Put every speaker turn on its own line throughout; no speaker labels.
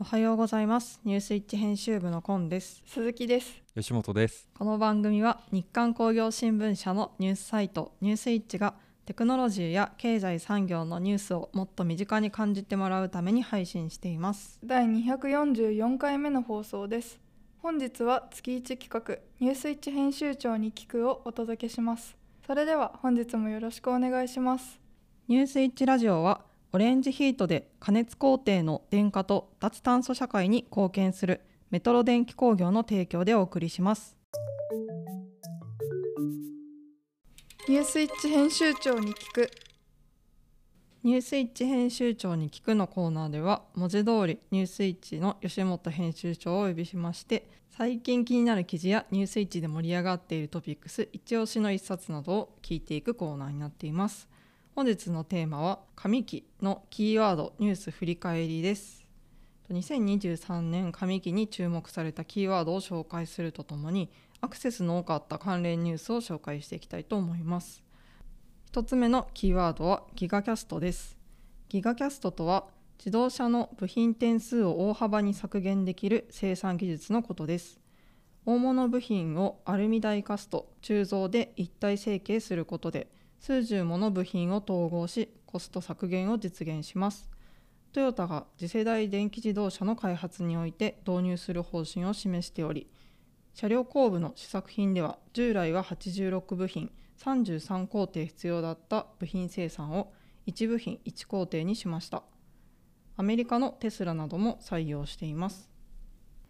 おはようございます。ニュースイッチ編集部のコンです。
鈴木です。
吉本です。
この番組は日刊工業新聞社のニュースサイトニュースイッチがテクノロジーや経済産業のニュースをもっと身近に感じてもらうために配信しています。
第244回目の放送です。本日は月1企画ニュースイッチ編集長に聞くをお届けします。それでは本日もよろしくお願いします。
ニュースイッチラジオはオレンジヒートで加熱工程の電化と脱炭素社会に貢献するメトロ電気工業の提供でお送りします。
ニュースイッチ編集長に聞く。
ニュースイッチ編集長に聞くのコーナーでは文字通りニュースイッチの吉本編集長をお呼びしまして最近気になる記事やニュースイッチで盛り上がっているトピックス一押しの一冊などを聞いていくコーナーになっています本日のテーマは上期のキーワードニュース振り返りです。2023年上期に注目されたキーワードを紹介するとともにアクセスの多かった関連ニュースを紹介していきたいと思います。1つ目のキーワードはギガキャストです。ギガキャストとは自動車の部品点数を大幅に削減できる生産技術のことです。大物部品をアルミダイカスト鋳造で一体成形することで数十もの部品を統合しコスト削減を実現します。トヨタが次世代電気自動車の開発において導入する方針を示しており車両後部の試作品では従来は86部品33工程必要だった部品生産を1部品1工程にしました。アメリカのテスラなども採用しています。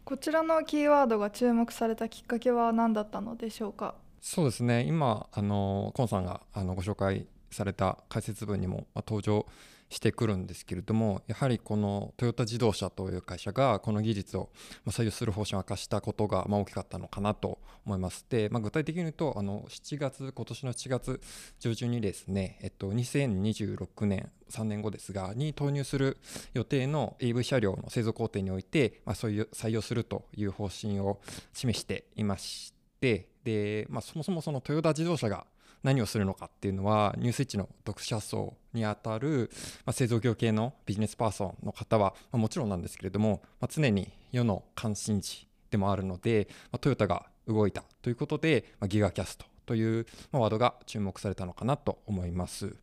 こちらのキーワードが注目されたきっかけは何だったのでしょうか？
そうですね。今あのコンさんがあのご紹介された解説文にも、まあ、登場してくるんですけれどもやはりこのトヨタ自動車という会社がこの技術を採用する方針を明かしたことがまあ大きかったのかなと思いますで、まあ、具体的に言うとあの7月今年の7月上旬にですね、えっと、2026年3年後ですがに投入する予定の EV 車両の製造工程において、まあ、そういう採用するという方針を示していましてで、まあ、そもそもそのトヨタ自動車が何をするのかっていうのはニュースイッチの読者層にあたる、まあ、製造業系のビジネスパーソンの方は、まあ、もちろんなんですけれども、まあ、常に世の関心事でもあるので、まあ、トヨタが動いたということで、まあ、ギガキャストという、ワードが注目されたのかなと思います。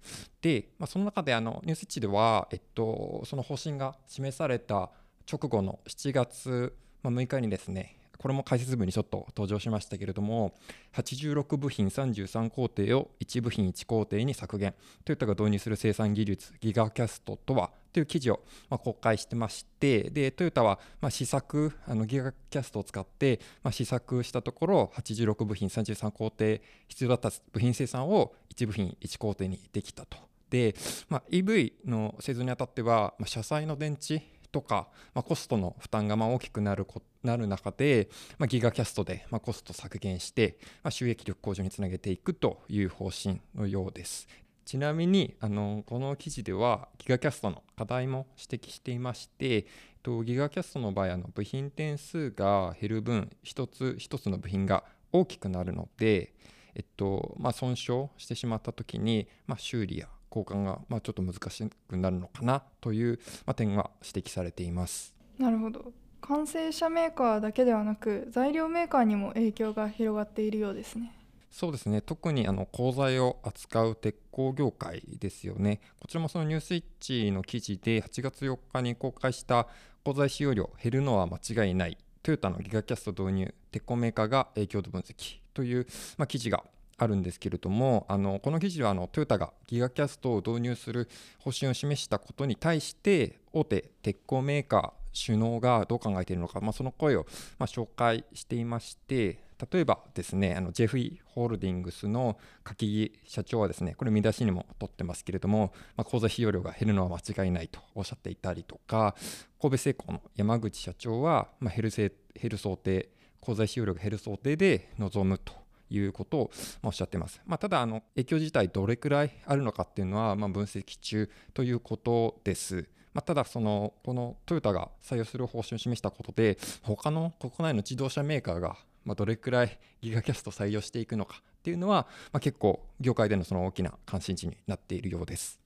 で、まあ、その中であのニュースイッチでは、えっと、その方針が示された直後の7月6日にですねこれも解説文にちょっと登場しましたけれども86部品33工程を1部品1工程に削減トヨタが導入する生産技術ギガキャストとはという記事をま公開してましてでトヨタはま試作あのギガキャストを使ってま試作したところ86部品33工程必要だった部品生産を1部品1工程にできたと。で、まあ、EV の製造にあたっては、まあ、車載の電池とか、まあ、コストの負担がま大きくなるこなる中で、まあ、ギガキャストでまコスト削減して、ま、収益力向上につなげていくという方針のようです。ちなみにあのこの記事ではギガキャストの課題も指摘していまして、と、ギガキャストの場合あの部品点数が減る分一つ一つの部品が大きくなるので、えっとまあ、損傷してしまった時に、まあ、修理や交換が、まあ、ちょっと難しくなるのかなという、まあ、点が指摘されています。
なるほど完成車メーカーだけではなく材料メーカーにも影響が広がっているようですね。
そうですね特にあの鋼材を扱う鉄鋼業界ですよねこちらもそのニュースイッチの記事で8月4日に公開した鋼材使用量減るのは間違いないトヨタのギガキャスト導入鉄鋼メーカーが影響度分析という、まあ、記事があるんですけれどもあのこの記事はあのトヨタがギガキャストを導入する方針を示したことに対して大手鉄鋼メーカー首脳がどう考えているのか、まあ、その声をま紹介していまして例えばですねあのジェフィーホールディングスの柿木社長はですねこれ見出しにも取ってますけれども、まあ、口座費用量が減るのは間違いないとおっしゃっていたりとか神戸製鋼の山口社長は、ま減る減る想定口座費用量が減る想定で臨むということをおっしゃってます。まあ、ただあの影響自体どれくらいあるのかっていうのはま分析中ということです。まあ、ただそのこのトヨタが採用する方針を示したことで他の国内の自動車メーカーがまどれくらいギガキャスト採用していくのかっていうのは、ま結構業界でのその大きな関心事になっているようです。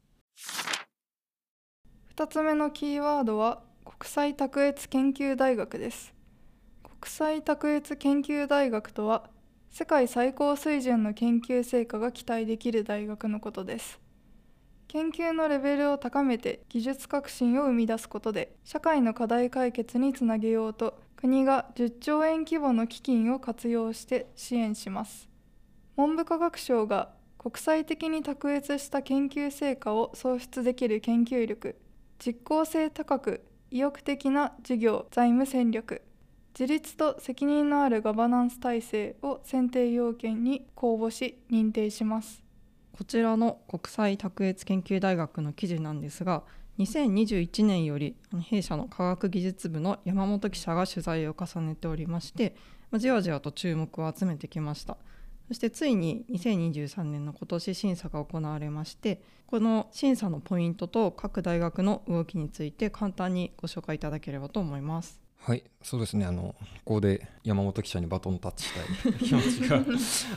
2つ目のキーワードは国際卓越研究大学です国際卓越研究大学とは世界最高水準の研究成果が期待できる大学のことです。研究のレベルを高めて技術革新を生み出すことで社会の課題解決につなげようと国が10兆円規模の基金を活用して支援します。文部科学省が国際的に卓越した研究成果を創出できる研究力実効性高く意欲的な事業財務戦略自立と責任のあるガバナンス体制を選定要件に公募し認定します。
こちらの国際卓越研究大学の記事なんですが2021年より弊社の科学技術部の山本記者が取材を重ねておりましてじわじわと注目を集めてきました。そしてついに2023年の今年審査が行われましてこの審査のポイントと各大学の動きについて簡単にご紹介いただければと思います。
はいそうですね。あのここで山本記者にバトンタッチしたい 気持ちが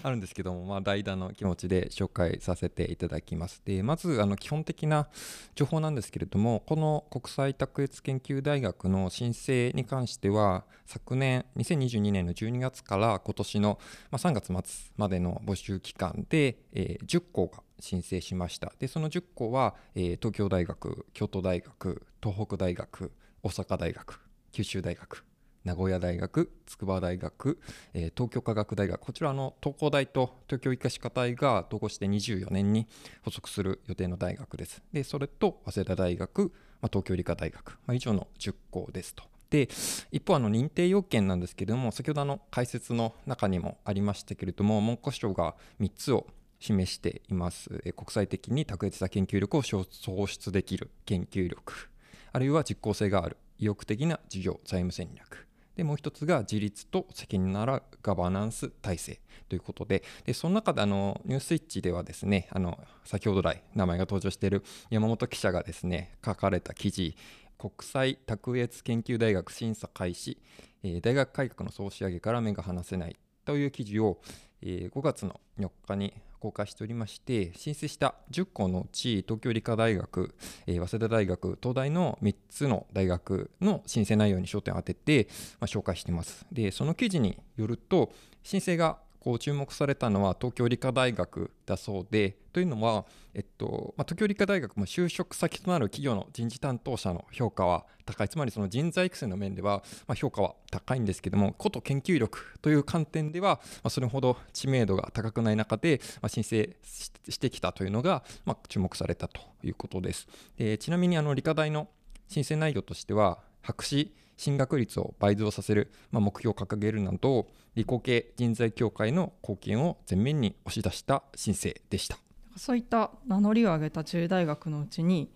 あるんですけども、まあ、代打の気持ちで紹介させていただきます。でまずあの基本的な情報なんですけれどもこの国際卓越研究大学の申請に関しては昨年2022年の12月から今年の3月末までの募集期間で、えー、10校が申請しました。でその10校は、えー、東京大学京都大学東北大学大阪大学九州大学名古屋大学筑波大学、えー、東京科学大学こちらの東工大と東京医科歯科大が統合して24年に発足する予定の大学です。でそれと早稲田大学、まあ、東京理科大学、まあ、以上の10校ですと。で一方あの認定要件なんですけれども先ほどの解説の中にもありましたけれども文科省が3つを示しています。国際的に卓越した研究力を創出できる研究力あるいは実効性がある意欲的な事業財務戦略。でもう一つが自立と責任のあるガバナンス体制。ということででその中であのニュースイッチではですねあの先ほど来名前が登場している山本記者がですね書かれた記事国際卓越研究大学審査開始、えー、大学改革の総仕上げから目が離せないという記事を、え、5月の4日に公開しておりまして申請した10校のうち東京理科大学、え、早稲田大学東大の3つの大学の申請内容に焦点を当てて、まあ、紹介しています。でその記事によると申請がこう注目されたのは東京理科大学だそうでというのは、えっとまあ、東京理科大学も就職先となる企業の人事担当者の評価は高い。つまりその人材育成の面では、まあ、評価は高いんですけどもこと研究力という観点では、まあ、それほど知名度が高くない中で、まあ、申請してきたというのが、まあ、注目されたということです。でちなみにあの理科大の申請内容としては博士進学率を倍増させる、まあ、目標を掲げるなど理工系人材協会の貢献を前面に押し出した申請でした。
そういった名乗りを上げた10大学のうちに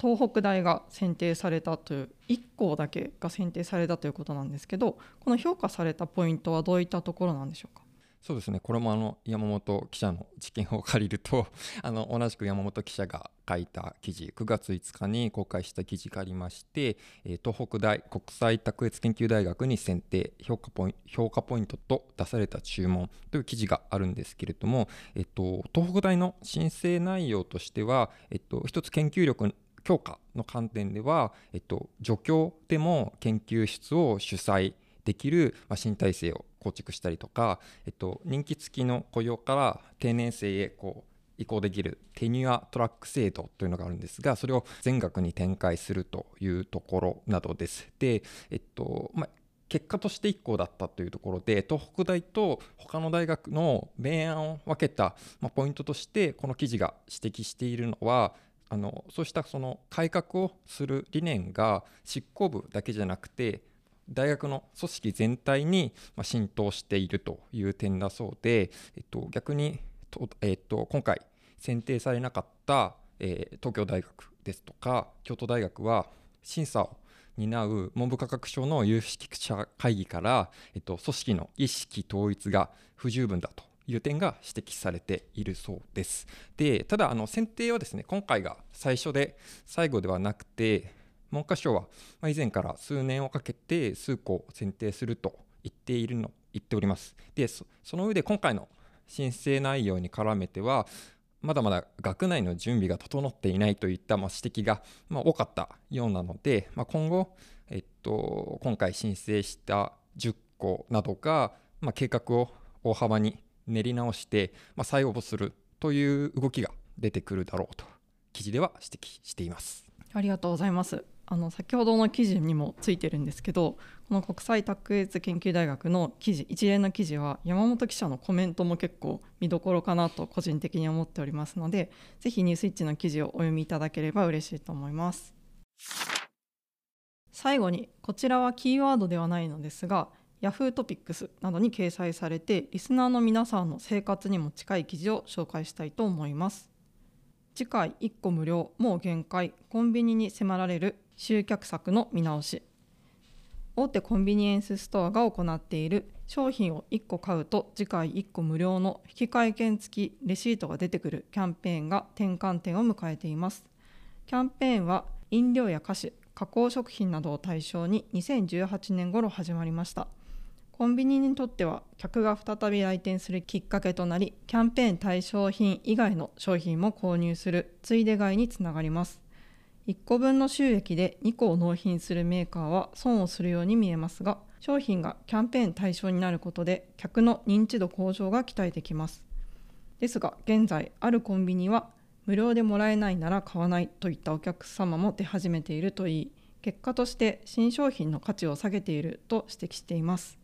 東北大が選定されたという1校だけが選定されたということなんですけどこの評価されたポイントはどういったところなんでしょうか？
そうですね。これもあの山本記者の知見を借りると あの同じく山本記者が書いた記事9月5日に公開した記事がありまして、え東北大国際卓越研究大学に選定評価ポイ評価ポイントと出された注文という記事があるんですけれども、えっと、東北大の申請内容としては、えっと、一つ研究力強化の観点では、えっと、助教でも研究室を主催できる、ま、新体制を構築したりとか、えっと、人気付きの雇用から定年制へこう移行できるテニュアトラック制度というのがあるんですがそれを全額に展開するというところなどです。で、えっとまあ結果として1校だったというところで東北大と他の大学の明暗を分けた、まあ、ポイントとしてこの記事が指摘しているのはあのそうしたその改革をする理念が執行部だけじゃなくて大学の組織全体に浸透しているという点だそうで、えっと、逆にと、えっと、今回選定されなかった、えー、東京大学ですとか京都大学は審査を担う文部科学省の有識者会議から、えっと、組織の意識統一が不十分だという点が指摘されているそうです。でただあの選定はですね今回が最初で最後ではなくて文科省は以前から数年をかけて数校選定すると言っているの言っております。でその上で今回の申請内容に絡めてはまだまだ学内の準備が整っていないといった指摘が多かったようなので、まあ、今後、えっと、今回申請した10校などが、ま、計画を大幅に練り直して、ま、再応募するという動きが出てくるだろうと記事では指摘しています。
ありがとうございます。あの先ほどの記事にもついてるんですけどこの国際卓越研究大学の記事一連の記事は山本記者のコメントも結構見どころかなと個人的に思っておりますのでぜひニュースイッチの記事をお読みいただければ嬉しいと思います。最後にこちらはキーワードではないのですが Yahoo トピックスなどに掲載されてリスナーの皆さんの生活にも近い記事を紹介したいと思います。次回1個無料もう限界コンビニに迫られる集客策の見直し。大手コンビニエンスストアが行っている商品を1個買うと次回1個無料の引換券付きレシートが出てくるキャンペーンが転換点を迎えています。キャンペーンは飲料や菓子加工食品などを対象に2018年頃始まりました。コンビニにとっては客が再び来店するきっかけとなりキャンペーン対象品以外の商品も購入するついで買いにつながります。1個分の収益で2個を納品するメーカーは損をするように見えますが商品がキャンペーン対象になることで客の認知度向上が期待できます。ですが現在あるコンビニは無料でもらえないなら買わないといったお客様も出始めているといい。結果として新商品の価値を下げていると指摘しています。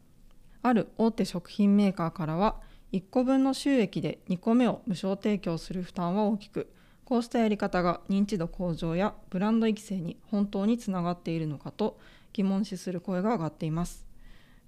ある大手食品メーカーからは1個分の収益で2個目を無償提供する負担は大きくこうしたやり方が認知度向上やブランド育成に本当につながっているのかと疑問視する声が上がっています。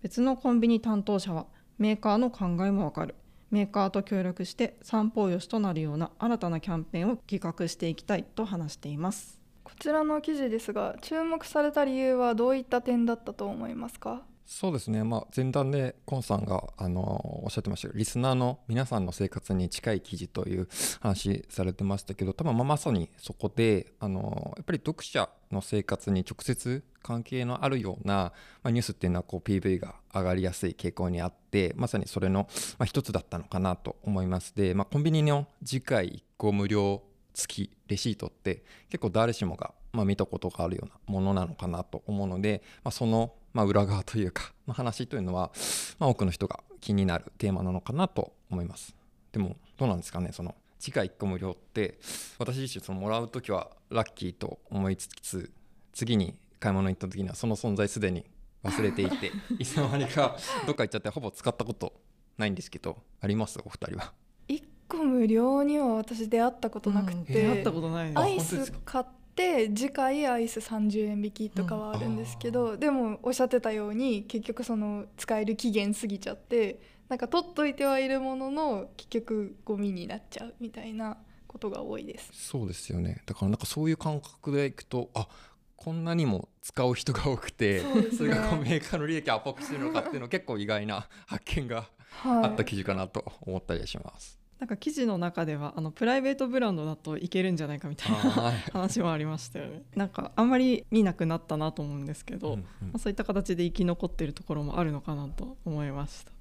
別のコンビニ担当者はメーカーの考えもわかる。メーカーと協力して三方よしとなるような新たなキャンペーンを企画していきたいと話しています。
こちらの記事ですが注目された理由はどういった点だったと思いますか？
そうですね、まあ、前段でコンさんがあのおっしゃってましたけどリスナーの皆さんの生活に近い記事という話されてましたけど多分ままさにそこであのやっぱり読者の生活に直接関係のあるような、まあ、ニュースっていうのはこう PV が上がりやすい傾向にあってまさにそれの、まあ、一つだったのかなと思いますで、まあ、コンビニの次回1個無料付きレシートって結構誰しもが、ま、見たことがあるようなものなのかなと思うので、ま、そのまあ、裏側というかの話というのは、まあ、多くの人が気になるテーマなのかなと思います。でもどうなんですかねその次回1個無料って私自身そのもらう時はラッキーと思いつつ次に買い物行った時にはその存在すでに忘れていて いつの間にかどっか行っちゃってほぼ使ったことないんですけどあります？お二人は。
1個無料には私出会ったことなくて、
うん。出会ったことないです
アイス買って次回アイス30円引きとかはあるんですけど、でもおっしゃってたように結局その使える期限過ぎちゃってなんか取っといてはいるものの結局ゴミになっちゃうみたいなことが多いです。
そうですよねだからなんかそういう感覚でいくとあこんなにも使う人が多くて
そね
それがこうメーカーの利益を圧迫してるのかっていうの結構意外な発見があった記事かなと思ったりします。
なんか記事の中ではあのプライベートブランドだといけるんじゃないかみたいな
はい
話もありましたよねなんかあんまり見なくなったなと思うんですけど、
うん
ま
うん
あ、そういった形で生き残っているところもあるのかなと思いました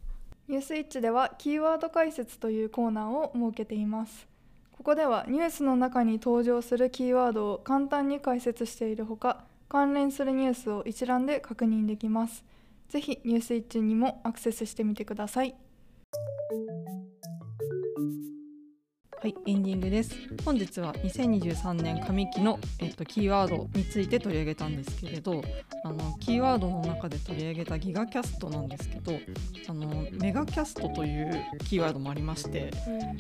ニュースイッチではキーワード解説というコーナーを設けています。ここではニュースの中に登場するキーワードを簡単に解説しているほか、関連するニュースを一覧で確認できます。ぜひニュースイッチにもアクセスしてみてください。
はいエンディングです。本日は2023年上期の、えっと、キーワードについて取り上げたんですけれどあのキーワードの中で取り上げたギガキャストなんですけどあのメガキャストというキーワードもありまして、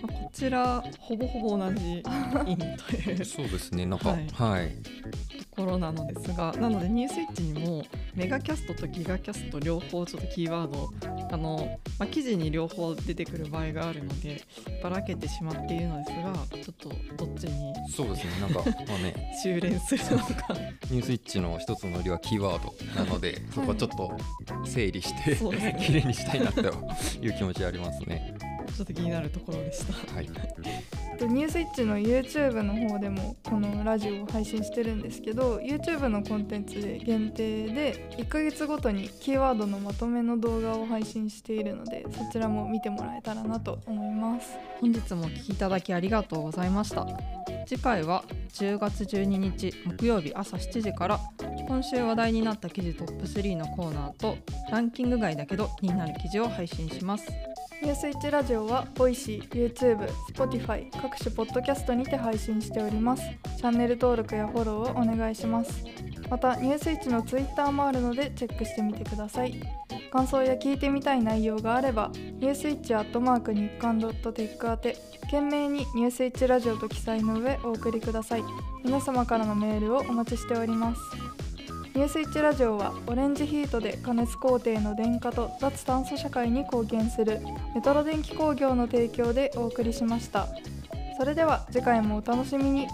まあこちらほぼほぼ同じ意味という
そうですね。なんか
はい。
はい、
ところなのですがなのでニュースイッチにもメガキャストとギガキャスト両方ちょっとキーワードあの、まあ、記事に両方出てくる場合があるのでばらけてしまっているのですがちょっとどっちに
そうですね。なんかまあね。
修練するのか。
ニュースイッチの一つの売りはキーワードなのでそこはちょっと整理して
そうですね。
綺麗にしたいなという気持ちありますね。
ちょっと気になるところでした。
はい、
とニュースイッチの YouTube の方でもこのラジオを配信してるんですけど YouTube のコンテンツで限定で1ヶ月ごとにキーワードのまとめの動画を配信しているのでそちらも見てもらえたらなと思います。
本日もお聞きいただきありがとうございました。次回は10月12日木曜日朝7時から今週話題になった記事トップ3のコーナーとランキング外だけど気になる記事を配信します。
ニュースイッチラジオは Voicy、YouTube、Spotify 各種ポッドキャストにて配信しております。チャンネル登録やフォローをお願いします。またニュースイッチの Twitter もあるのでチェックしてみてください。感想や聞いてみたい内容があればニュースイッチアットマーク日刊ドットテック宛て件名にニュースイッチラジオと記載の上お送りください。皆様からのメールをお待ちしております。ニュースイッチラジオはオレンジヒートで加熱工程の電化と脱炭素社会に貢献するメトロ電気工業の提供でお送りしました。それでは次回もお楽しみに。